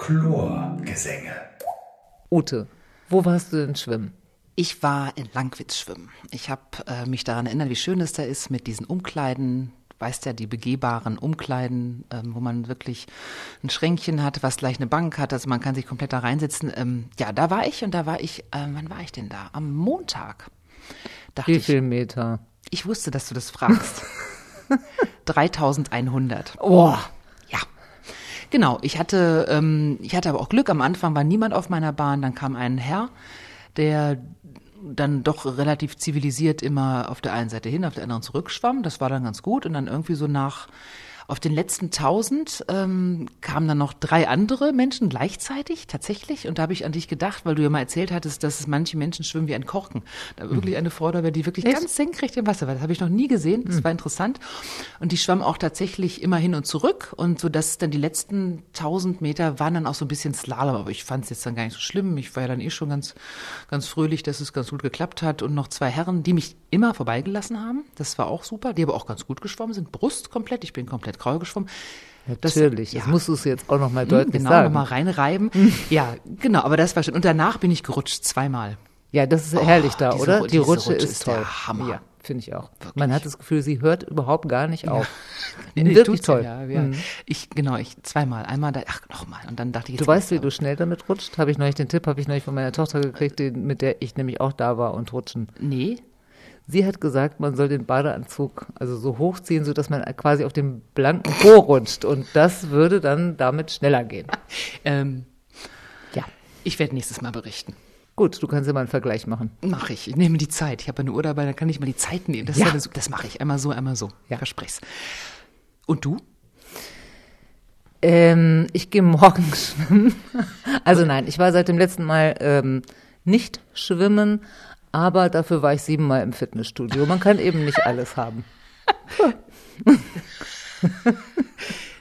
Chlorgesänge. Ute, wo warst du denn schwimmen? Ich war in Langwitz schwimmen. Ich habe äh, mich daran erinnert, wie schön es da ist mit diesen Umkleiden. Weißt ja, die begehbaren Umkleiden, ähm, wo man wirklich ein Schränkchen hat, was gleich eine Bank hat, also man kann sich komplett da reinsetzen. Ähm, ja, da war ich und da war ich, äh, wann war ich denn da? Am Montag. Dachte wie viel Meter? Ich, ich wusste, dass du das fragst. 3100. Oh. Genau, ich hatte, ähm, ich hatte aber auch Glück. Am Anfang war niemand auf meiner Bahn. Dann kam ein Herr, der dann doch relativ zivilisiert immer auf der einen Seite hin, auf der anderen zurückschwamm. Das war dann ganz gut. Und dann irgendwie so nach auf den letzten tausend ähm, kamen dann noch drei andere Menschen gleichzeitig, tatsächlich. Und da habe ich an dich gedacht, weil du ja mal erzählt hattest, dass manche Menschen schwimmen wie ein Korken. Da war wirklich eine Feuerwehr, die wirklich Echt? ganz senkrecht im Wasser war. Das habe ich noch nie gesehen. Das mhm. war interessant. Und die schwamm auch tatsächlich immer hin und zurück. Und so dass dann die letzten tausend Meter waren dann auch so ein bisschen Slalom. Aber ich fand es jetzt dann gar nicht so schlimm. Ich war ja dann eh schon ganz, ganz fröhlich, dass es ganz gut geklappt hat. Und noch zwei Herren, die mich immer vorbeigelassen haben. Das war auch super. Die aber auch ganz gut geschwommen sind. Brust komplett. Ich bin komplett grau geschwommen. Natürlich, das, das musst du es jetzt auch noch mal hm, deutlich genau, sagen. Genau, nochmal reinreiben. ja, genau, aber das war schön. Und danach bin ich gerutscht, zweimal. Ja, das ist oh, herrlich da, diese, oder? Die Rutsche, Rutsche ist, ist toll. Hammer. Ja, finde ich auch. Wirklich? Man hat das Gefühl, sie hört überhaupt gar nicht auf. Ja. nee, Wirklich toll. Ja, ja. Mhm. Ich, genau, ich zweimal. Einmal da, ach, nochmal. Und dann dachte ich, jetzt Du weißt, wie du schnell damit rutscht? Habe ich neulich den Tipp, habe ich neulich von meiner Tochter gekriegt, mit der ich nämlich auch da war und rutschen. Nee. Sie hat gesagt, man soll den Badeanzug also so hochziehen, sodass man quasi auf dem blanken Po rutscht. Und das würde dann damit schneller gehen. ähm, ja, ich werde nächstes Mal berichten. Gut, du kannst ja mal einen Vergleich machen. Mache ich. Ich nehme die Zeit. Ich habe eine Uhr dabei, dann kann ich mal die Zeit nehmen. Das, ja. das mache ich. Einmal so, einmal so. Ja. Versprech's. Und du? Ähm, ich gehe morgen schwimmen. Also nein, ich war seit dem letzten Mal ähm, nicht schwimmen, aber dafür war ich siebenmal im Fitnessstudio. Man kann eben nicht alles haben.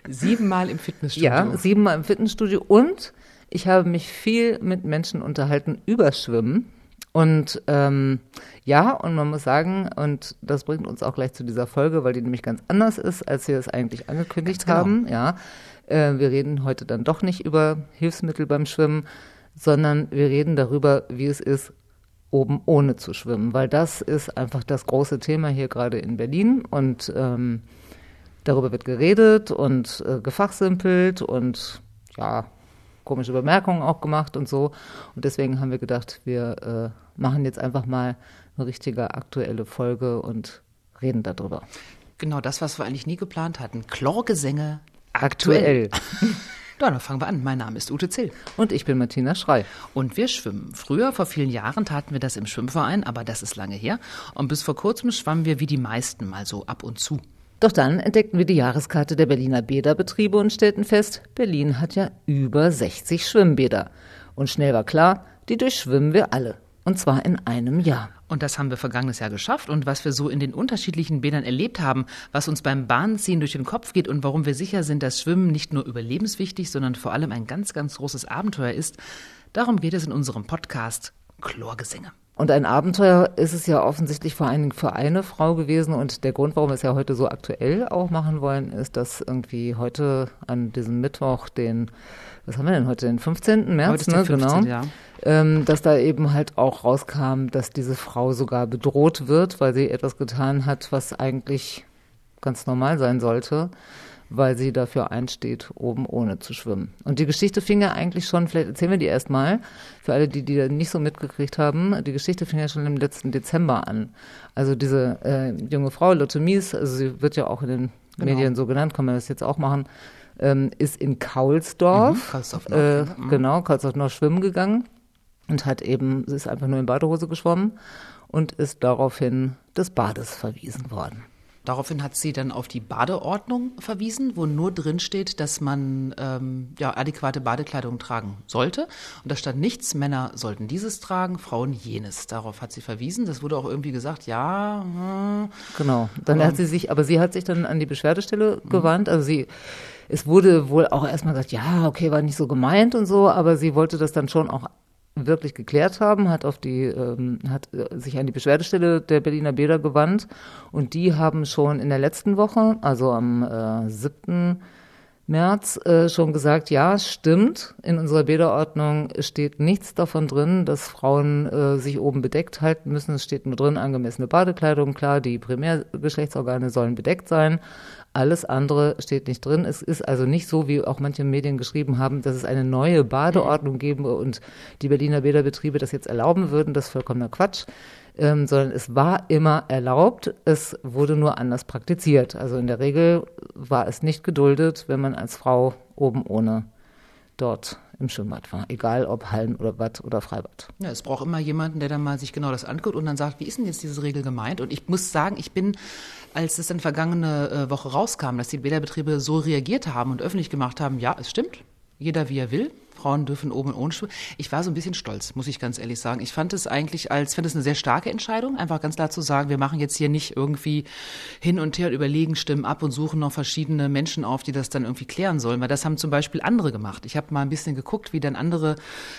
siebenmal im Fitnessstudio? Ja, siebenmal im Fitnessstudio. Und ich habe mich viel mit Menschen unterhalten über Schwimmen. Und ähm, ja, und man muss sagen, und das bringt uns auch gleich zu dieser Folge, weil die nämlich ganz anders ist, als wir es eigentlich angekündigt genau. haben. Ja, äh, wir reden heute dann doch nicht über Hilfsmittel beim Schwimmen, sondern wir reden darüber, wie es ist, oben ohne zu schwimmen, weil das ist einfach das große Thema hier gerade in Berlin und ähm, darüber wird geredet und äh, gefachsimpelt und ja, komische Bemerkungen auch gemacht und so. Und deswegen haben wir gedacht, wir äh, machen jetzt einfach mal eine richtige aktuelle Folge und reden darüber. Genau das, was wir eigentlich nie geplant hatten. Chlorgesänge aktuell. aktuell. Ja, dann fangen wir an. Mein Name ist Ute Zill. Und ich bin Martina Schrei. Und wir schwimmen. Früher, vor vielen Jahren, taten wir das im Schwimmverein, aber das ist lange her. Und bis vor kurzem schwammen wir wie die meisten mal so ab und zu. Doch dann entdeckten wir die Jahreskarte der Berliner Bäderbetriebe und stellten fest, Berlin hat ja über 60 Schwimmbäder. Und schnell war klar, die durchschwimmen wir alle. Und zwar in einem Jahr. Und das haben wir vergangenes Jahr geschafft. Und was wir so in den unterschiedlichen Bädern erlebt haben, was uns beim Bahnziehen durch den Kopf geht und warum wir sicher sind, dass Schwimmen nicht nur überlebenswichtig, sondern vor allem ein ganz, ganz großes Abenteuer ist, darum geht es in unserem Podcast Chlorgesänge. Und ein Abenteuer ist es ja offensichtlich vor allen Dingen für eine Frau gewesen. Und der Grund, warum wir es ja heute so aktuell auch machen wollen, ist, dass irgendwie heute an diesem Mittwoch den was haben wir denn heute, den 15. März, ne? 15, genau, ja. ähm, dass da eben halt auch rauskam, dass diese Frau sogar bedroht wird, weil sie etwas getan hat, was eigentlich ganz normal sein sollte, weil sie dafür einsteht, oben ohne zu schwimmen. Und die Geschichte fing ja eigentlich schon, vielleicht erzählen wir die erstmal, für alle, die die da nicht so mitgekriegt haben, die Geschichte fing ja schon im letzten Dezember an. Also diese äh, junge Frau, Lotte Mies, also sie wird ja auch in den genau. Medien so genannt, kann man das jetzt auch machen, ähm, ist in Kaulsdorf, mhm, äh, mhm. genau, Kaulsdorf Nord schwimmen gegangen und hat eben, sie ist einfach nur in Badehose geschwommen und ist daraufhin des Bades verwiesen worden. Daraufhin hat sie dann auf die Badeordnung verwiesen, wo nur drin steht, dass man ähm, ja, adäquate Badekleidung tragen sollte. Und da stand nichts, Männer sollten dieses tragen, Frauen jenes. Darauf hat sie verwiesen. Das wurde auch irgendwie gesagt, ja. Hm, genau. Dann hat sie sich, aber sie hat sich dann an die Beschwerdestelle mhm. gewandt. Also sie es wurde wohl auch erstmal gesagt, ja, okay, war nicht so gemeint und so, aber sie wollte das dann schon auch wirklich geklärt haben, hat auf die, ähm, hat äh, sich an die Beschwerdestelle der Berliner Bäder gewandt und die haben schon in der letzten Woche, also am äh, 7. März äh, schon gesagt, ja, stimmt. In unserer Bäderordnung steht nichts davon drin, dass Frauen äh, sich oben bedeckt halten müssen. Es steht nur drin, angemessene Badekleidung. Klar, die Primärgeschlechtsorgane sollen bedeckt sein. Alles andere steht nicht drin. Es ist also nicht so, wie auch manche Medien geschrieben haben, dass es eine neue Badeordnung geben und die Berliner Bäderbetriebe das jetzt erlauben würden. Das ist vollkommener Quatsch ähm, sondern es war immer erlaubt, es wurde nur anders praktiziert. Also in der Regel war es nicht geduldet, wenn man als Frau oben ohne dort im Schwimmbad war, egal ob Hallen oder Bad oder Freibad. Ja, es braucht immer jemanden, der dann mal sich genau das anguckt und dann sagt, wie ist denn jetzt diese Regel gemeint? Und ich muss sagen, ich bin, als es dann vergangene äh, Woche rauskam, dass die Bäderbetriebe so reagiert haben und öffentlich gemacht haben, ja, es stimmt, jeder wie er will, Frauen dürfen oben ohne schwimmen. Ich war so ein bisschen stolz, muss ich ganz ehrlich sagen. Ich fand es eigentlich als, finde es eine sehr starke Entscheidung, einfach ganz klar zu sagen, wir machen jetzt hier nicht irgendwie hin und her und überlegen, stimmen ab und suchen noch verschiedene Menschen auf, die das dann irgendwie klären sollen, weil das haben zum Beispiel andere gemacht. Ich habe mal ein bisschen geguckt, wie dann andere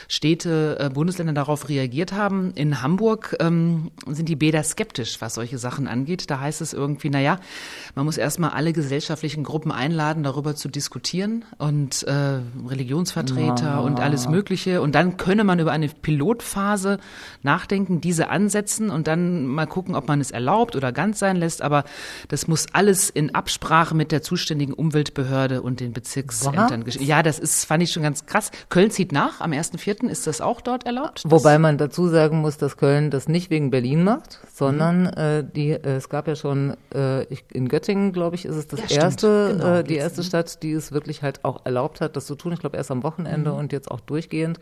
Städte, äh, Bundesländer darauf reagiert haben. In Hamburg ähm, sind die Bäder skeptisch, was solche Sachen angeht. Da heißt es irgendwie, naja, man muss erstmal alle gesellschaftlichen Gruppen einladen, darüber zu diskutieren und äh, Religionsvertreter, Kilometer und alles Mögliche. Und dann könne man über eine Pilotphase nachdenken, diese ansetzen und dann mal gucken, ob man es erlaubt oder ganz sein lässt. Aber das muss alles in Absprache mit der zuständigen Umweltbehörde und den Bezirksämtern geschehen. Ja, das ist, fand ich schon ganz krass. Köln zieht nach. Am 1.4. ist das auch dort erlaubt. Wobei man dazu sagen muss, dass Köln das nicht wegen Berlin macht, sondern mhm. äh, die, äh, es gab ja schon äh, in Göttingen, glaube ich, ist es das ja, erste, genau, äh, die erste Stadt, die es wirklich halt auch erlaubt hat, das zu tun. Ich glaube erst am Wochenende mhm und jetzt auch durchgehend.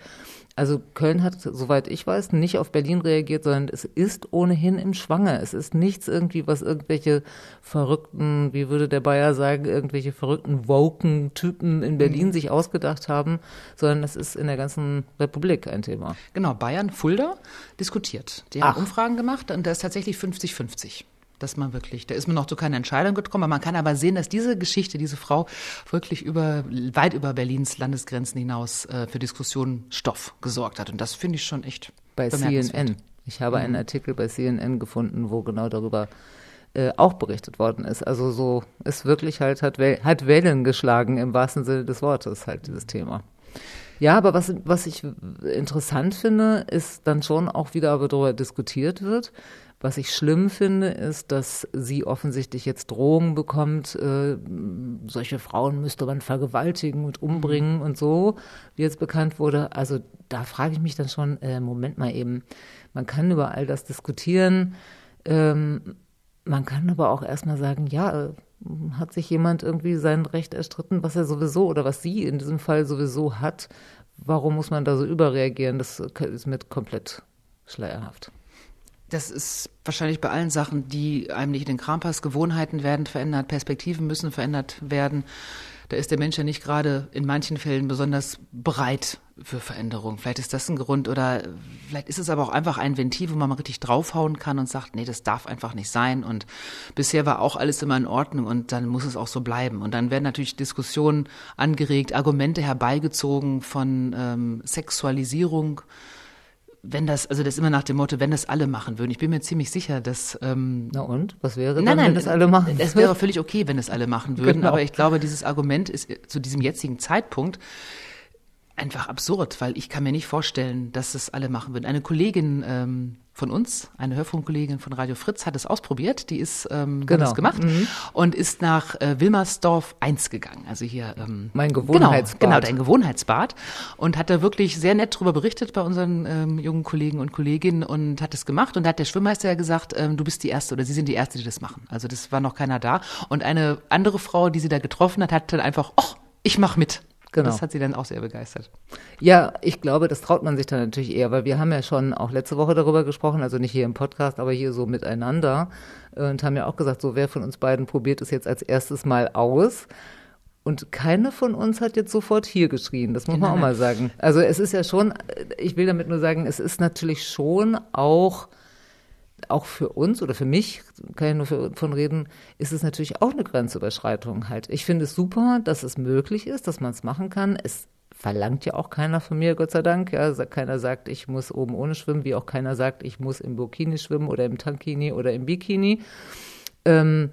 Also Köln hat, soweit ich weiß, nicht auf Berlin reagiert, sondern es ist ohnehin im Schwange. Es ist nichts irgendwie, was irgendwelche verrückten, wie würde der Bayer sagen, irgendwelche verrückten woken Typen in Berlin mhm. sich ausgedacht haben, sondern es ist in der ganzen Republik ein Thema. Genau, Bayern, Fulda diskutiert. Die haben Ach. Umfragen gemacht und da ist tatsächlich 50-50 dass man wirklich, da ist man noch zu keiner Entscheidung gekommen. Man kann aber sehen, dass diese Geschichte, diese Frau wirklich über, weit über Berlins Landesgrenzen hinaus äh, für Diskussionen Stoff gesorgt hat. Und das finde ich schon echt bei CNN. Ich habe mhm. einen Artikel bei CNN gefunden, wo genau darüber äh, auch berichtet worden ist. Also so ist wirklich halt, hat, hat Wellen geschlagen im wahrsten Sinne des Wortes, halt dieses Thema. Ja, aber was, was ich interessant finde, ist dann schon auch wieder aber darüber diskutiert wird. Was ich schlimm finde, ist, dass sie offensichtlich jetzt Drohungen bekommt, äh, solche Frauen müsste man vergewaltigen und umbringen mhm. und so, wie jetzt bekannt wurde. Also da frage ich mich dann schon, äh, Moment mal eben, man kann über all das diskutieren. Ähm, man kann aber auch erstmal sagen, ja, äh, hat sich jemand irgendwie sein Recht erstritten, was er sowieso oder was sie in diesem Fall sowieso hat. Warum muss man da so überreagieren? Das ist mir komplett schleierhaft. Das ist wahrscheinlich bei allen Sachen, die einem nicht in den Kram passt. Gewohnheiten werden verändert, Perspektiven müssen verändert werden. Da ist der Mensch ja nicht gerade in manchen Fällen besonders bereit für Veränderung. Vielleicht ist das ein Grund oder vielleicht ist es aber auch einfach ein Ventil, wo man mal richtig draufhauen kann und sagt, nee, das darf einfach nicht sein. Und bisher war auch alles immer in Ordnung und dann muss es auch so bleiben. Und dann werden natürlich Diskussionen angeregt, Argumente herbeigezogen von ähm, Sexualisierung wenn das, also das immer nach dem Motto, wenn das alle machen würden. Ich bin mir ziemlich sicher, dass. Ähm, Na und? Was wäre dann, nein, nein, wenn das alle machen? Es wäre völlig okay, wenn das alle machen würden. Genau. Aber ich glaube, dieses Argument ist zu diesem jetzigen Zeitpunkt einfach absurd, weil ich kann mir nicht vorstellen, dass es alle machen würden. Eine Kollegin ähm, von uns, eine Hörfunkkollegin von Radio Fritz, hat es ausprobiert. Die ist ähm, genau. hat es gemacht mhm. und ist nach äh, Wilmersdorf 1 gegangen. Also hier ähm, mein Gewohnheitsbad. Genau, genau, dein Gewohnheitsbad. Und hat da wirklich sehr nett drüber berichtet bei unseren ähm, jungen Kollegen und Kolleginnen und hat es gemacht. Und da hat der Schwimmmeister ja gesagt, ähm, du bist die Erste oder Sie sind die Erste, die das machen. Also das war noch keiner da. Und eine andere Frau, die sie da getroffen hat, hat dann einfach, oh, ich mach mit. Genau. Das hat sie dann auch sehr begeistert. Ja, ich glaube, das traut man sich dann natürlich eher, weil wir haben ja schon auch letzte Woche darüber gesprochen, also nicht hier im Podcast, aber hier so miteinander und haben ja auch gesagt, so wer von uns beiden probiert es jetzt als erstes mal aus. Und keine von uns hat jetzt sofort hier geschrien, das muss man auch mal sagen. Also es ist ja schon, ich will damit nur sagen, es ist natürlich schon auch auch für uns oder für mich, kann ich nur von reden, ist es natürlich auch eine Grenzüberschreitung halt. Ich finde es super, dass es möglich ist, dass man es machen kann. Es verlangt ja auch keiner von mir, Gott sei Dank. Ja, keiner sagt, ich muss oben ohne schwimmen, wie auch keiner sagt, ich muss im Burkini schwimmen oder im Tankini oder im Bikini. Ähm,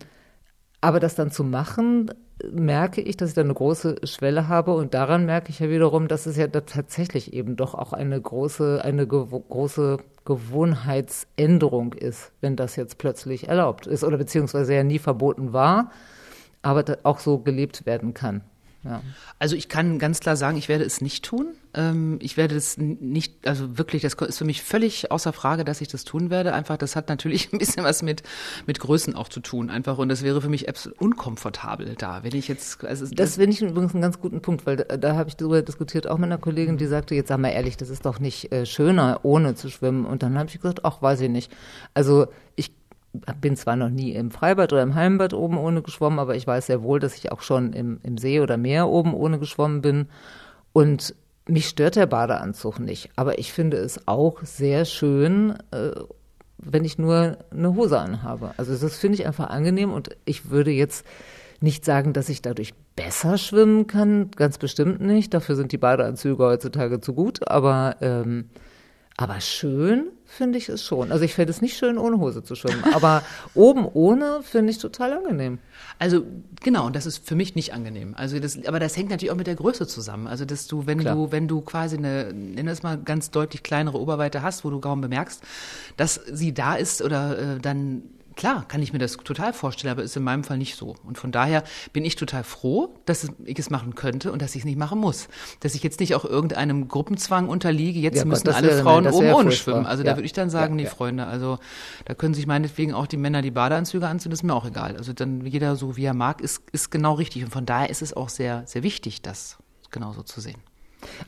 aber das dann zu machen, merke ich, dass ich da eine große Schwelle habe und daran merke ich ja wiederum, dass es ja da tatsächlich eben doch auch eine große, eine große Gewohnheitsänderung ist, wenn das jetzt plötzlich erlaubt ist oder beziehungsweise ja nie verboten war, aber auch so gelebt werden kann. Ja. Also ich kann ganz klar sagen, ich werde es nicht tun. Ähm, ich werde es nicht, also wirklich, das ist für mich völlig außer Frage, dass ich das tun werde. Einfach, das hat natürlich ein bisschen was mit, mit Größen auch zu tun. Einfach, und das wäre für mich absolut unkomfortabel da. Wenn ich jetzt, also das, das finde ich übrigens einen ganz guten Punkt, weil da, da habe ich darüber diskutiert, auch mit einer Kollegin, die sagte, jetzt sag mal ehrlich, das ist doch nicht äh, schöner, ohne zu schwimmen. Und dann habe ich gesagt, ach, weiß ich nicht. Also ich bin zwar noch nie im Freibad oder im Heimbad oben ohne geschwommen, aber ich weiß sehr wohl, dass ich auch schon im, im See oder Meer oben ohne geschwommen bin. Und mich stört der Badeanzug nicht. Aber ich finde es auch sehr schön, äh, wenn ich nur eine Hose anhabe. Also das finde ich einfach angenehm und ich würde jetzt nicht sagen, dass ich dadurch besser schwimmen kann, ganz bestimmt nicht. Dafür sind die Badeanzüge heutzutage zu gut, aber ähm, aber schön finde ich es schon. Also ich fände es nicht schön, ohne Hose zu schwimmen. Aber oben ohne finde ich total angenehm. Also genau, das ist für mich nicht angenehm. Also das, aber das hängt natürlich auch mit der Größe zusammen. Also dass du, wenn Klar. du, wenn du quasi eine, nenn das mal ganz deutlich kleinere Oberweite hast, wo du kaum bemerkst, dass sie da ist oder äh, dann Klar, kann ich mir das total vorstellen, aber ist in meinem Fall nicht so. Und von daher bin ich total froh, dass ich es machen könnte und dass ich es nicht machen muss. Dass ich jetzt nicht auch irgendeinem Gruppenzwang unterliege, jetzt ja, müssen alle wäre, Frauen oben ohne schwimmen. Also ja. da würde ich dann sagen, ja, nee, Freunde, also da können sich meinetwegen auch die Männer die Badeanzüge anziehen, das ist mir auch egal. Also dann jeder so, wie er mag, ist, ist genau richtig. Und von daher ist es auch sehr, sehr wichtig, das genauso zu sehen.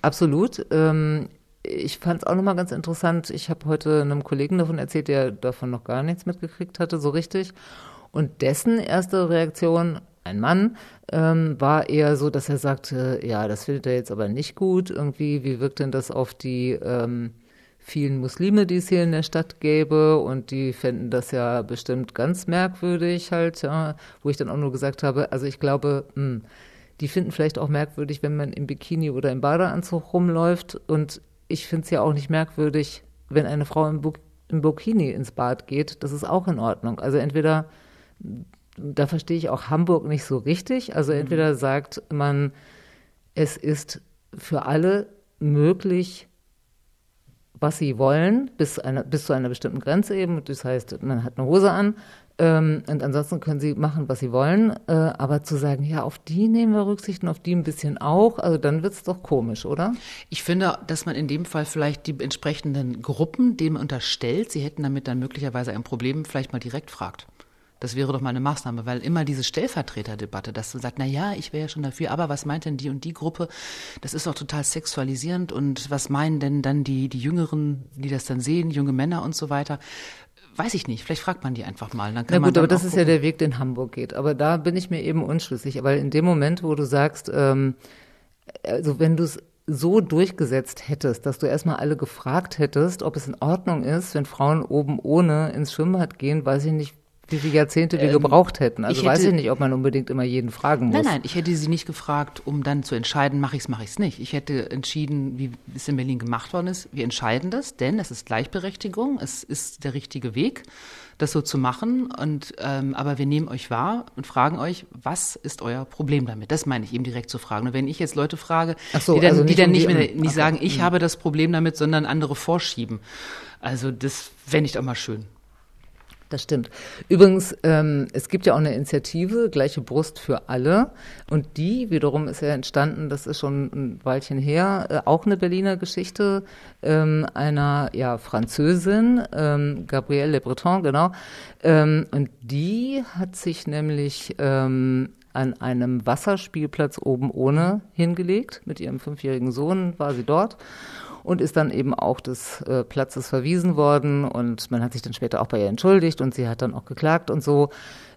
Absolut. Ähm, ich fand es auch nochmal ganz interessant. Ich habe heute einem Kollegen davon erzählt, der davon noch gar nichts mitgekriegt hatte, so richtig. Und dessen erste Reaktion, ein Mann, ähm, war eher so, dass er sagte, ja, das findet er jetzt aber nicht gut. Irgendwie, wie wirkt denn das auf die ähm, vielen Muslime, die es hier in der Stadt gäbe? Und die fänden das ja bestimmt ganz merkwürdig halt, ja, wo ich dann auch nur gesagt habe, also ich glaube, mh, hm, die finden vielleicht auch merkwürdig, wenn man im Bikini oder im Badeanzug rumläuft und ich finde es ja auch nicht merkwürdig, wenn eine Frau im, Bu im Burkini ins Bad geht. Das ist auch in Ordnung. Also entweder, da verstehe ich auch Hamburg nicht so richtig. Also mhm. entweder sagt man, es ist für alle möglich, was sie wollen, bis, eine, bis zu einer bestimmten Grenze eben. Das heißt, man hat eine Hose an, ähm, und ansonsten können sie machen, was sie wollen. Äh, aber zu sagen, ja, auf die nehmen wir Rücksicht und auf die ein bisschen auch, also dann wird es doch komisch, oder? Ich finde, dass man in dem Fall vielleicht die entsprechenden Gruppen dem unterstellt, sie hätten damit dann möglicherweise ein Problem, vielleicht mal direkt fragt. Das wäre doch mal eine Maßnahme, weil immer diese Stellvertreterdebatte, dass du sagst, na ja, ich wäre ja schon dafür, aber was meint denn die und die Gruppe? Das ist doch total sexualisierend und was meinen denn dann die, die Jüngeren, die das dann sehen, junge Männer und so weiter? Weiß ich nicht, vielleicht fragt man die einfach mal. Dann kann Na gut, aber das ist gucken. ja der Weg, den Hamburg geht. Aber da bin ich mir eben unschlüssig, weil in dem Moment, wo du sagst, ähm, also wenn du es so durchgesetzt hättest, dass du erstmal alle gefragt hättest, ob es in Ordnung ist, wenn Frauen oben ohne ins Schwimmbad gehen, weiß ich nicht, wie viele Jahrzehnte wir ähm, gebraucht hätten. Also ich hätte, weiß ich nicht, ob man unbedingt immer jeden fragen muss. Nein, nein, ich hätte sie nicht gefragt, um dann zu entscheiden, mache ich es, mache ich es nicht. Ich hätte entschieden, wie es in Berlin gemacht worden ist. Wir entscheiden das, denn es ist Gleichberechtigung, es ist der richtige Weg, das so zu machen. Und ähm, aber wir nehmen euch wahr und fragen euch, was ist euer Problem damit? Das meine ich eben direkt zu fragen. Und wenn ich jetzt Leute frage, so, die dann, also die dann nicht, mehr, nicht sagen, ich mhm. habe das Problem damit, sondern andere vorschieben. Also das fände ich doch mal schön. Das stimmt. Übrigens, ähm, es gibt ja auch eine Initiative, gleiche Brust für alle. Und die wiederum ist ja entstanden, das ist schon ein Weilchen her, äh, auch eine Berliner Geschichte ähm, einer ja, Französin, ähm, Gabrielle Le Breton, genau. Ähm, und die hat sich nämlich ähm, an einem Wasserspielplatz oben ohne hingelegt. Mit ihrem fünfjährigen Sohn war sie dort und ist dann eben auch des äh, Platzes verwiesen worden und man hat sich dann später auch bei ihr entschuldigt und sie hat dann auch geklagt und so.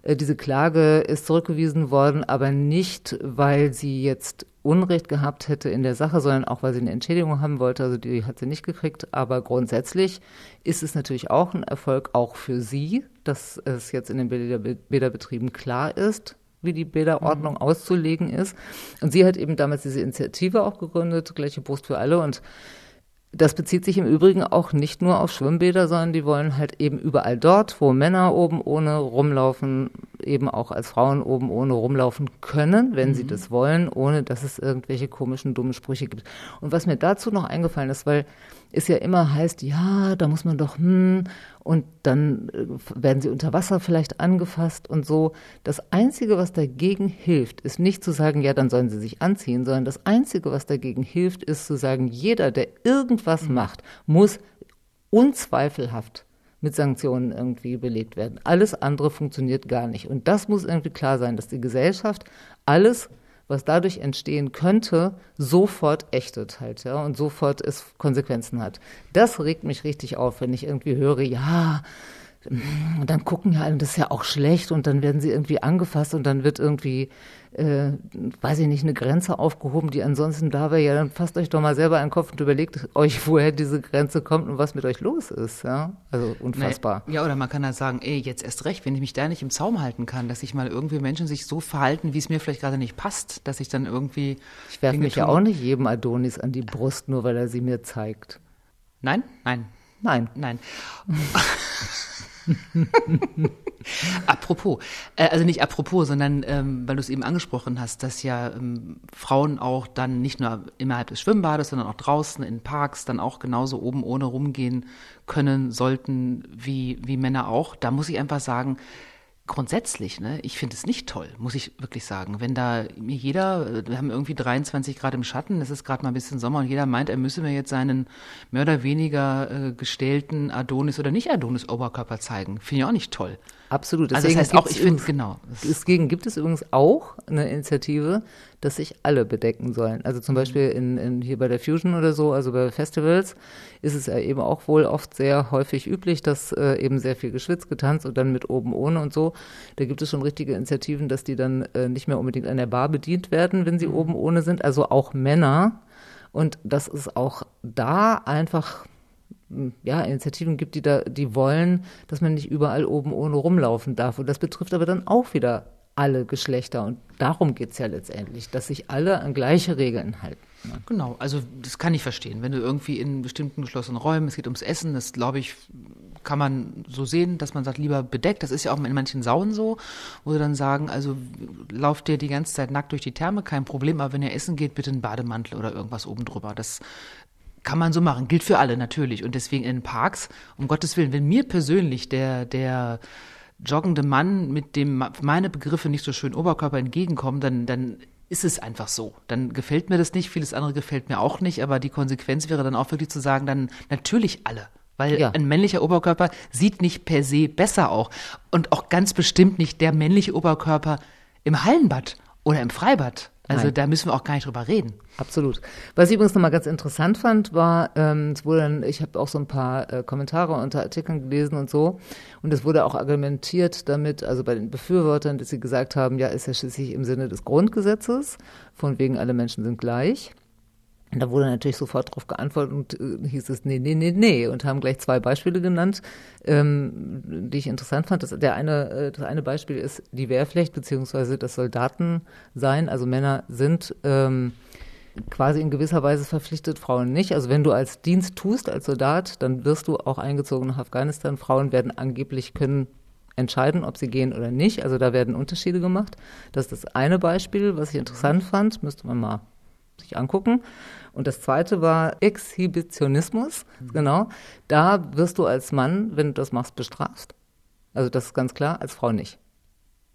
Äh, diese Klage ist zurückgewiesen worden, aber nicht, weil sie jetzt Unrecht gehabt hätte in der Sache, sondern auch, weil sie eine Entschädigung haben wollte. Also die hat sie nicht gekriegt. Aber grundsätzlich ist es natürlich auch ein Erfolg, auch für sie, dass es jetzt in den Bäderbetrieben klar ist, wie die Bäderordnung mhm. auszulegen ist. Und sie hat eben damals diese Initiative auch gegründet, gleiche Brust für alle. Und das bezieht sich im Übrigen auch nicht nur auf Schwimmbäder, sondern die wollen halt eben überall dort, wo Männer oben ohne rumlaufen, eben auch als Frauen oben ohne rumlaufen können, wenn mhm. sie das wollen, ohne dass es irgendwelche komischen, dummen Sprüche gibt. Und was mir dazu noch eingefallen ist, weil es ja immer heißt, ja, da muss man doch, hm, und dann äh, werden sie unter Wasser vielleicht angefasst und so. Das Einzige, was dagegen hilft, ist nicht zu sagen, ja, dann sollen sie sich anziehen, sondern das Einzige, was dagegen hilft, ist zu sagen, jeder, der irgendwas mhm. macht, muss unzweifelhaft mit Sanktionen irgendwie belegt werden. Alles andere funktioniert gar nicht. Und das muss irgendwie klar sein, dass die Gesellschaft alles was dadurch entstehen könnte, sofort ächtet halt, ja, und sofort es Konsequenzen hat. Das regt mich richtig auf, wenn ich irgendwie höre, ja, und dann gucken ja alle, das ist ja auch schlecht und dann werden sie irgendwie angefasst und dann wird irgendwie, äh, weiß ich nicht, eine Grenze aufgehoben, die ansonsten da wäre. Ja, dann fasst euch doch mal selber einen Kopf und überlegt euch, woher diese Grenze kommt und was mit euch los ist. Ja, also unfassbar. Nee, ja, oder man kann halt sagen, ey, jetzt erst recht, wenn ich mich da nicht im Zaum halten kann, dass sich mal irgendwie Menschen sich so verhalten, wie es mir vielleicht gerade nicht passt, dass ich dann irgendwie. Ich werfe mich ja auch nicht jedem Adonis an die Brust, nur weil er sie mir zeigt. Nein? Nein. Nein. Nein. apropos, äh, also nicht apropos, sondern ähm, weil du es eben angesprochen hast, dass ja ähm, Frauen auch dann nicht nur innerhalb des Schwimmbades, sondern auch draußen in Parks dann auch genauso oben ohne rumgehen können sollten wie, wie Männer auch. Da muss ich einfach sagen, grundsätzlich, ne, ich finde es nicht toll, muss ich wirklich sagen. Wenn da mir jeder, wir haben irgendwie 23 Grad im Schatten, es ist gerade mal ein bisschen Sommer und jeder meint, er müsse mir jetzt seinen mehr oder weniger äh, gestellten Adonis oder nicht Adonis Oberkörper zeigen. Finde ich auch nicht toll. Absolut. Deswegen also das heißt auch, ich finde, genau. Deswegen gibt es übrigens auch eine Initiative, dass sich alle bedecken sollen. Also zum mhm. Beispiel in, in, hier bei der Fusion oder so, also bei Festivals, ist es ja eben auch wohl oft sehr häufig üblich, dass äh, eben sehr viel geschwitzt, getanzt und dann mit oben ohne und so. Da gibt es schon richtige Initiativen, dass die dann äh, nicht mehr unbedingt an der Bar bedient werden, wenn sie mhm. oben ohne sind. Also auch Männer. Und das ist auch da einfach ja, Initiativen gibt, die da, die wollen, dass man nicht überall oben ohne rumlaufen darf. Und das betrifft aber dann auch wieder alle Geschlechter. Und darum geht es ja letztendlich, dass sich alle an gleiche Regeln halten. Ne? Genau, also das kann ich verstehen. Wenn du irgendwie in bestimmten geschlossenen Räumen, es geht ums Essen, das glaube ich, kann man so sehen, dass man sagt, lieber bedeckt. Das ist ja auch in manchen Sauen so, wo sie dann sagen, also lauft ihr die ganze Zeit nackt durch die Therme, kein Problem, aber wenn ihr essen geht, bitte einen Bademantel oder irgendwas oben drüber. Das kann man so machen, gilt für alle natürlich. Und deswegen in Parks, um Gottes Willen, wenn mir persönlich der, der joggende Mann mit dem meine Begriffe nicht so schön Oberkörper entgegenkommen, dann, dann ist es einfach so. Dann gefällt mir das nicht, vieles andere gefällt mir auch nicht, aber die Konsequenz wäre dann auch wirklich zu sagen, dann natürlich alle. Weil ja. ein männlicher Oberkörper sieht nicht per se besser auch. Und auch ganz bestimmt nicht der männliche Oberkörper im Hallenbad oder im Freibad. Also Nein. da müssen wir auch gar nicht drüber reden. Absolut. Was ich übrigens nochmal ganz interessant fand, war, ähm, es wurde dann, ich habe auch so ein paar äh, Kommentare unter Artikeln gelesen und so, und es wurde auch argumentiert damit, also bei den Befürwortern, dass sie gesagt haben, ja, ist ja schließlich im Sinne des Grundgesetzes, von wegen alle Menschen sind gleich. Und da wurde natürlich sofort darauf geantwortet und äh, hieß es, nee, nee, nee, nee, und haben gleich zwei Beispiele genannt, ähm, die ich interessant fand. Das, der eine, äh, das eine Beispiel ist die Wehrpflicht beziehungsweise das Soldaten sein. Also Männer sind ähm, quasi in gewisser Weise verpflichtet, Frauen nicht. Also wenn du als Dienst tust, als Soldat, dann wirst du auch eingezogen nach Afghanistan. Frauen werden angeblich können entscheiden, ob sie gehen oder nicht. Also da werden Unterschiede gemacht. Das ist das eine Beispiel, was ich interessant fand. Müsste man mal sich angucken. Und das zweite war Exhibitionismus, mhm. genau. Da wirst du als Mann, wenn du das machst, bestraft. Also das ist ganz klar, als Frau nicht.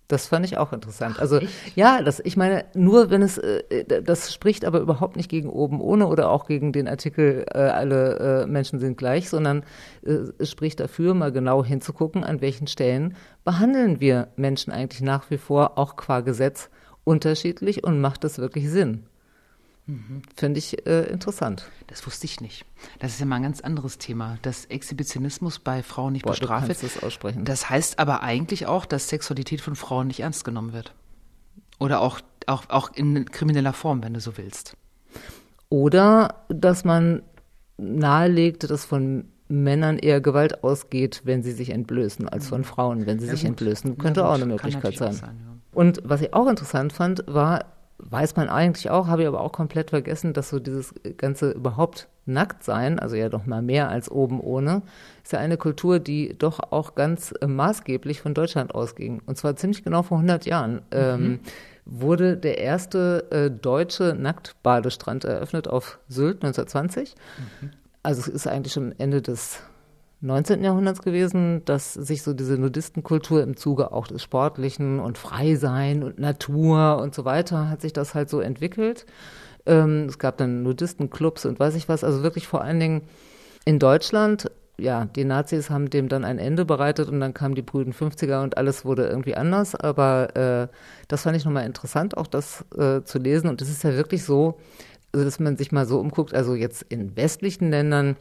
Das fand ich auch interessant. Ach, also echt? ja, das, ich meine, nur wenn es, äh, das spricht aber überhaupt nicht gegen oben ohne oder auch gegen den Artikel, äh, alle äh, Menschen sind gleich, sondern äh, es spricht dafür, mal genau hinzugucken, an welchen Stellen behandeln wir Menschen eigentlich nach wie vor auch qua Gesetz unterschiedlich und macht das wirklich Sinn? Mhm. Finde ich äh, interessant. Das wusste ich nicht. Das ist ja mal ein ganz anderes Thema, dass Exhibitionismus bei Frauen nicht Boah, bestraft wird. Das, aussprechen. das heißt aber eigentlich auch, dass Sexualität von Frauen nicht ernst genommen wird. Oder auch, auch, auch in krimineller Form, wenn du so willst. Oder dass man nahelegt, dass von Männern eher Gewalt ausgeht, wenn sie sich entblößen, als von Frauen, wenn sie ja, sich gut. entblößen. Könnte ja, auch eine Möglichkeit sein. sein ja. Und was ich auch interessant fand, war, weiß man eigentlich auch, habe ich aber auch komplett vergessen, dass so dieses ganze überhaupt nackt sein, also ja doch mal mehr als oben ohne, ist ja eine Kultur, die doch auch ganz äh, maßgeblich von Deutschland ausging. Und zwar ziemlich genau vor 100 Jahren. Mhm. Ähm, wurde der erste äh, deutsche Nacktbadestrand eröffnet auf Sylt 1920. Mhm. Also es ist eigentlich schon Ende des 19. Jahrhunderts gewesen, dass sich so diese Nudistenkultur im Zuge auch des Sportlichen und Freisein und Natur und so weiter hat sich das halt so entwickelt. Ähm, es gab dann Nudistenclubs und weiß ich was, also wirklich vor allen Dingen in Deutschland. Ja, die Nazis haben dem dann ein Ende bereitet und dann kamen die Brüden 50er und alles wurde irgendwie anders. Aber äh, das fand ich nochmal interessant, auch das äh, zu lesen. Und es ist ja wirklich so, also dass man sich mal so umguckt, also jetzt in westlichen Ländern,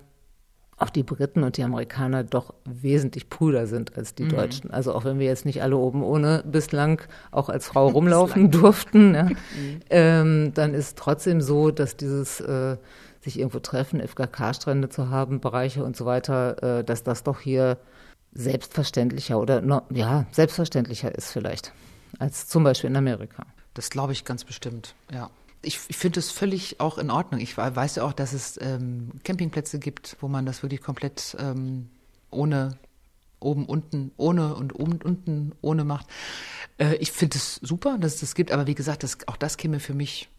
auch die Briten und die Amerikaner doch wesentlich prüder sind als die mhm. Deutschen. Also auch wenn wir jetzt nicht alle oben ohne bislang auch als Frau rumlaufen durften, ja, mhm. ähm, dann ist trotzdem so, dass dieses äh, sich irgendwo treffen, FKK-Strände zu haben, Bereiche und so weiter, äh, dass das doch hier selbstverständlicher oder no, ja selbstverständlicher ist vielleicht als zum Beispiel in Amerika. Das glaube ich ganz bestimmt, ja ich, ich finde es völlig auch in Ordnung. Ich weiß ja auch, dass es ähm, Campingplätze gibt, wo man das wirklich komplett ähm, ohne oben, unten, ohne und oben, unten, ohne macht. Äh, ich finde es super, dass es das gibt, aber wie gesagt, das, auch das käme für mich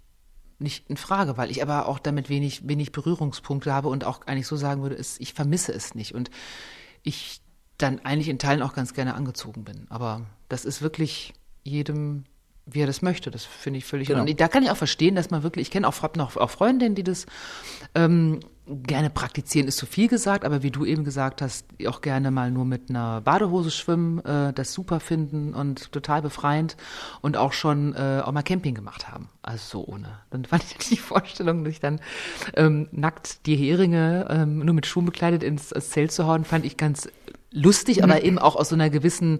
nicht in Frage, weil ich aber auch damit wenig, wenig Berührungspunkte habe und auch eigentlich so sagen würde, ist, ich vermisse es nicht und ich dann eigentlich in Teilen auch ganz gerne angezogen bin. Aber das ist wirklich jedem wie er das möchte. Das finde ich völlig. Genau. Und da kann ich auch verstehen, dass man wirklich, ich kenne auch, hab noch auch Freundinnen, die das ähm, gerne praktizieren, ist zu viel gesagt, aber wie du eben gesagt hast, auch gerne mal nur mit einer Badehose schwimmen, äh, das super finden und total befreiend und auch schon äh, auch mal Camping gemacht haben. Also so ohne. Dann fand ich die Vorstellung, dass ich dann ähm, nackt die Heringe ähm, nur mit Schuhen bekleidet ins, ins Zelt zu hauen, fand ich ganz lustig, aber eben auch aus so einer gewissen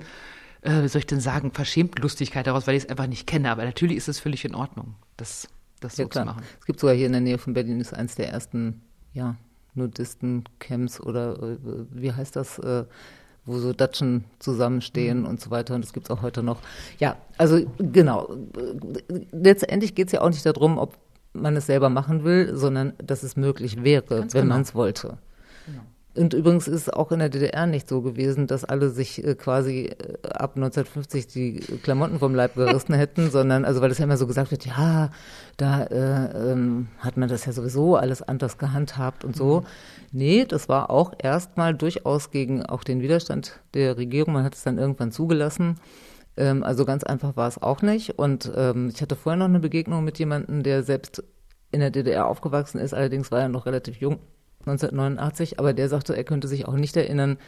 äh, wie soll ich denn sagen, verschämt Lustigkeit daraus, weil ich es einfach nicht kenne. Aber natürlich ist es völlig in Ordnung, das, das ja, so klar. zu machen. Es gibt sogar hier in der Nähe von Berlin, ist eins der ersten, ja, Nudisten-Camps oder äh, wie heißt das, äh, wo so Datschen zusammenstehen mhm. und so weiter. Und das gibt es auch heute noch. Ja, also genau. Letztendlich geht es ja auch nicht darum, ob man es selber machen will, sondern dass es möglich wäre, Ganz wenn genau. man es wollte. Und übrigens ist es auch in der DDR nicht so gewesen, dass alle sich äh, quasi äh, ab 1950 die Klamotten vom Leib gerissen hätten, sondern, also weil es ja immer so gesagt wird, ja, da äh, ähm, hat man das ja sowieso alles anders gehandhabt und so. Mhm. Nee, das war auch erstmal durchaus gegen auch den Widerstand der Regierung. Man hat es dann irgendwann zugelassen. Ähm, also ganz einfach war es auch nicht. Und ähm, ich hatte vorher noch eine Begegnung mit jemandem, der selbst in der DDR aufgewachsen ist, allerdings war er noch relativ jung 1989, aber der sagte, er könnte sich auch nicht erinnern,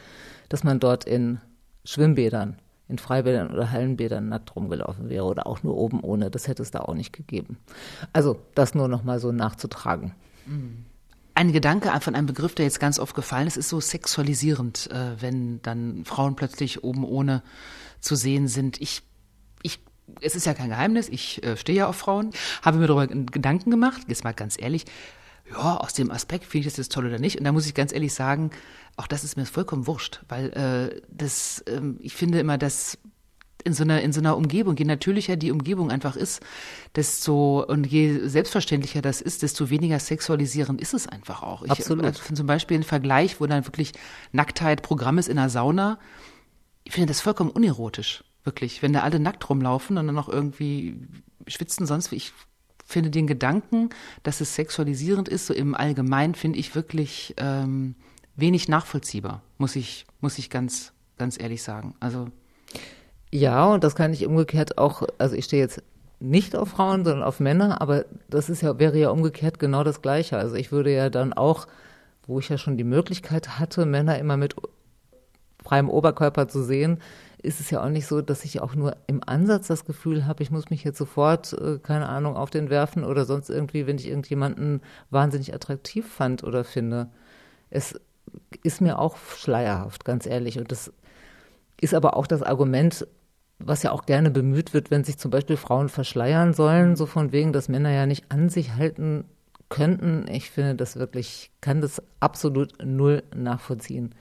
dass man dort in Schwimmbädern, in Freibädern oder Hallenbädern nackt rumgelaufen wäre oder auch nur oben ohne. Das hätte es da auch nicht gegeben. Also das nur noch mal so nachzutragen. Ein Gedanke von einem Begriff, der jetzt ganz oft gefallen ist, ist so sexualisierend, äh, wenn dann Frauen plötzlich oben ohne zu sehen sind. Ich, ich es ist ja kein Geheimnis, ich äh, stehe ja auf Frauen, habe mir darüber Gedanken gemacht, jetzt mal ganz ehrlich, ja, aus dem Aspekt finde ich das jetzt toll oder nicht. Und da muss ich ganz ehrlich sagen, auch das ist mir vollkommen wurscht, weil äh, das, ähm, ich finde immer, dass in so einer in so einer Umgebung, je natürlicher die Umgebung einfach ist, desto und je selbstverständlicher das ist, desto weniger sexualisierend ist es einfach auch. Ich Absolut. Äh, zum Beispiel ein Vergleich, wo dann wirklich Nacktheit Programm ist in einer Sauna. Ich finde das vollkommen unerotisch, wirklich. Wenn da alle nackt rumlaufen und dann noch irgendwie schwitzen sonst wie ich finde den Gedanken, dass es sexualisierend ist, so im Allgemeinen, finde ich wirklich ähm, wenig nachvollziehbar, muss ich, muss ich ganz, ganz ehrlich sagen. Also ja, und das kann ich umgekehrt auch, also ich stehe jetzt nicht auf Frauen, sondern auf Männer, aber das ist ja, wäre ja umgekehrt genau das Gleiche. Also ich würde ja dann auch, wo ich ja schon die Möglichkeit hatte, Männer immer mit freiem Oberkörper zu sehen, ist es ja auch nicht so, dass ich auch nur im Ansatz das Gefühl habe, ich muss mich jetzt sofort, äh, keine Ahnung, auf den werfen oder sonst irgendwie, wenn ich irgendjemanden wahnsinnig attraktiv fand oder finde. Es ist mir auch schleierhaft, ganz ehrlich. Und das ist aber auch das Argument, was ja auch gerne bemüht wird, wenn sich zum Beispiel Frauen verschleiern sollen, so von wegen, dass Männer ja nicht an sich halten könnten. Ich finde das wirklich, kann das absolut null nachvollziehen.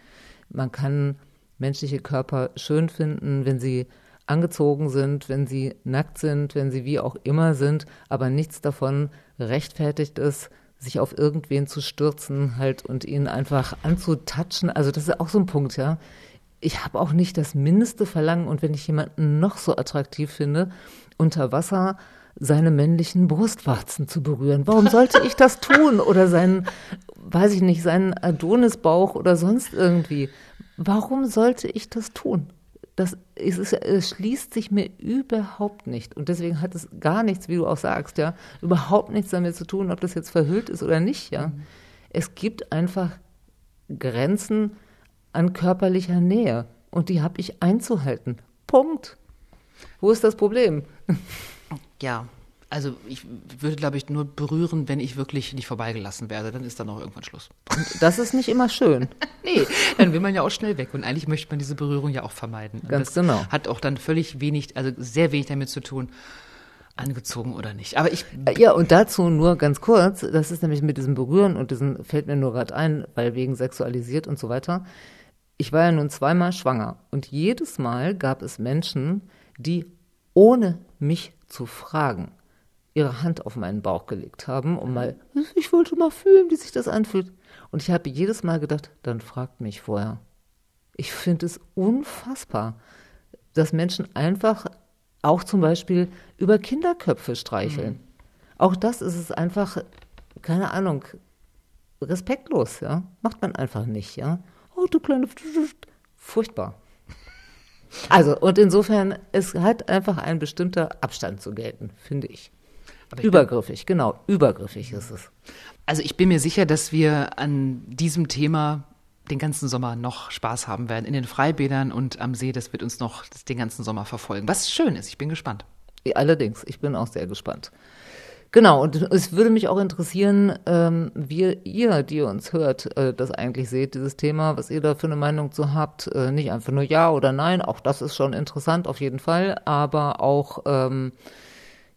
Man kann menschliche Körper schön finden, wenn sie angezogen sind, wenn sie nackt sind, wenn sie wie auch immer sind, aber nichts davon rechtfertigt ist, sich auf irgendwen zu stürzen halt und ihn einfach anzutatschen. Also das ist auch so ein Punkt, ja. Ich habe auch nicht das mindeste Verlangen und wenn ich jemanden noch so attraktiv finde, unter Wasser seine männlichen Brustwarzen zu berühren. Warum sollte ich das tun? Oder seinen, weiß ich nicht, seinen Adonisbauch oder sonst irgendwie. Warum sollte ich das tun? Das ist, es schließt sich mir überhaupt nicht. Und deswegen hat es gar nichts, wie du auch sagst, ja, überhaupt nichts damit zu tun, ob das jetzt verhüllt ist oder nicht, ja. Mhm. Es gibt einfach Grenzen an körperlicher Nähe. Und die habe ich einzuhalten. Punkt. Wo ist das Problem? Ja, also ich würde, glaube ich, nur berühren, wenn ich wirklich nicht vorbeigelassen werde. Dann ist dann auch irgendwann Schluss. Und das ist nicht immer schön. nee, dann will man ja auch schnell weg. Und eigentlich möchte man diese Berührung ja auch vermeiden. Und Ganz genau. Hat auch dann völlig wenig, also sehr wenig damit zu tun, angezogen oder nicht. Aber ich. Äh, ja, und dazu nur ganz kurz, das ist nämlich mit diesem Berühren und diesen fällt mir nur gerade ein, weil wegen sexualisiert und so weiter. Ich war ja nun zweimal schwanger und jedes Mal gab es Menschen, die ohne mich zu fragen ihre Hand auf meinen Bauch gelegt haben, um mal, ich wollte mal fühlen, wie sich das anfühlt. Und ich habe jedes Mal gedacht, dann fragt mich vorher. Ich finde es unfassbar, dass Menschen einfach auch zum Beispiel über Kinderköpfe streicheln. Mhm. Auch das ist es einfach, keine Ahnung, respektlos, ja. Macht man einfach nicht, ja. Oh, du kleine, furchtbar. Also, und insofern, es hat einfach ein bestimmter Abstand zu gelten, finde ich. Übergriffig, genau, übergriffig ist es. Also ich bin mir sicher, dass wir an diesem Thema den ganzen Sommer noch Spaß haben werden. In den Freibädern und am See, das wird uns noch den ganzen Sommer verfolgen. Was schön ist, ich bin gespannt. Allerdings, ich bin auch sehr gespannt. Genau, und es würde mich auch interessieren, ähm, wie ihr, die uns hört, äh, das eigentlich seht, dieses Thema, was ihr da für eine Meinung zu habt. Äh, nicht einfach nur Ja oder Nein, auch das ist schon interessant auf jeden Fall, aber auch ähm,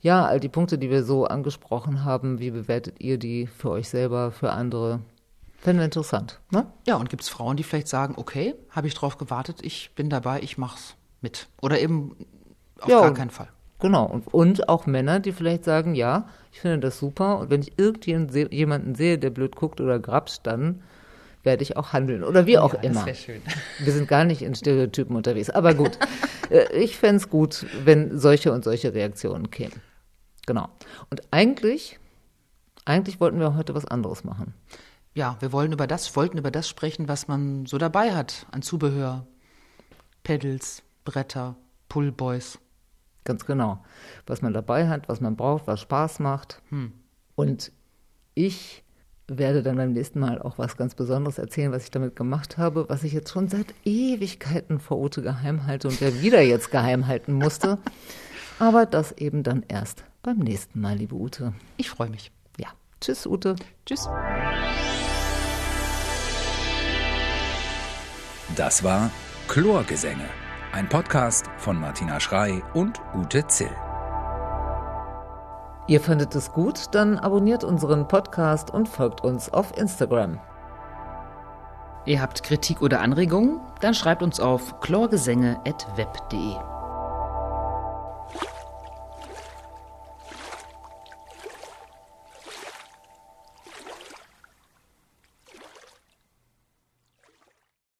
ja, all die Punkte, die wir so angesprochen haben, wie bewertet ihr die für euch selber, für andere? Fänden wir interessant, ne? Ja, und gibt es Frauen, die vielleicht sagen, okay, habe ich drauf gewartet, ich bin dabei, ich mach's mit. Oder eben auf ja, gar keinen Fall. Genau. Und, und auch Männer, die vielleicht sagen, ja, ich finde das super. Und wenn ich irgendjemanden sehe, der blöd guckt oder grapscht, dann werde ich auch handeln. Oder wie auch ja, immer. Das schön. Wir sind gar nicht in Stereotypen unterwegs. Aber gut, äh, ich fände es gut, wenn solche und solche Reaktionen kämen. Genau. Und eigentlich, eigentlich wollten wir heute was anderes machen. Ja, wir wollen über das, wollten über das sprechen, was man so dabei hat an Zubehör. Pedals, Bretter, Pullboys. Ganz genau. Was man dabei hat, was man braucht, was Spaß macht. Hm. Und ich werde dann beim nächsten Mal auch was ganz Besonderes erzählen, was ich damit gemacht habe, was ich jetzt schon seit Ewigkeiten vor Ute geheim halte und der wieder jetzt geheim halten musste. Aber das eben dann erst beim nächsten Mal, liebe Ute. Ich freue mich. Ja. Tschüss, Ute. Tschüss. Das war Chlorgesänge, ein Podcast von Martina Schrei und Ute Zill. Ihr fandet es gut? Dann abonniert unseren Podcast und folgt uns auf Instagram. Ihr habt Kritik oder Anregungen? Dann schreibt uns auf chlorgesänge.web.de.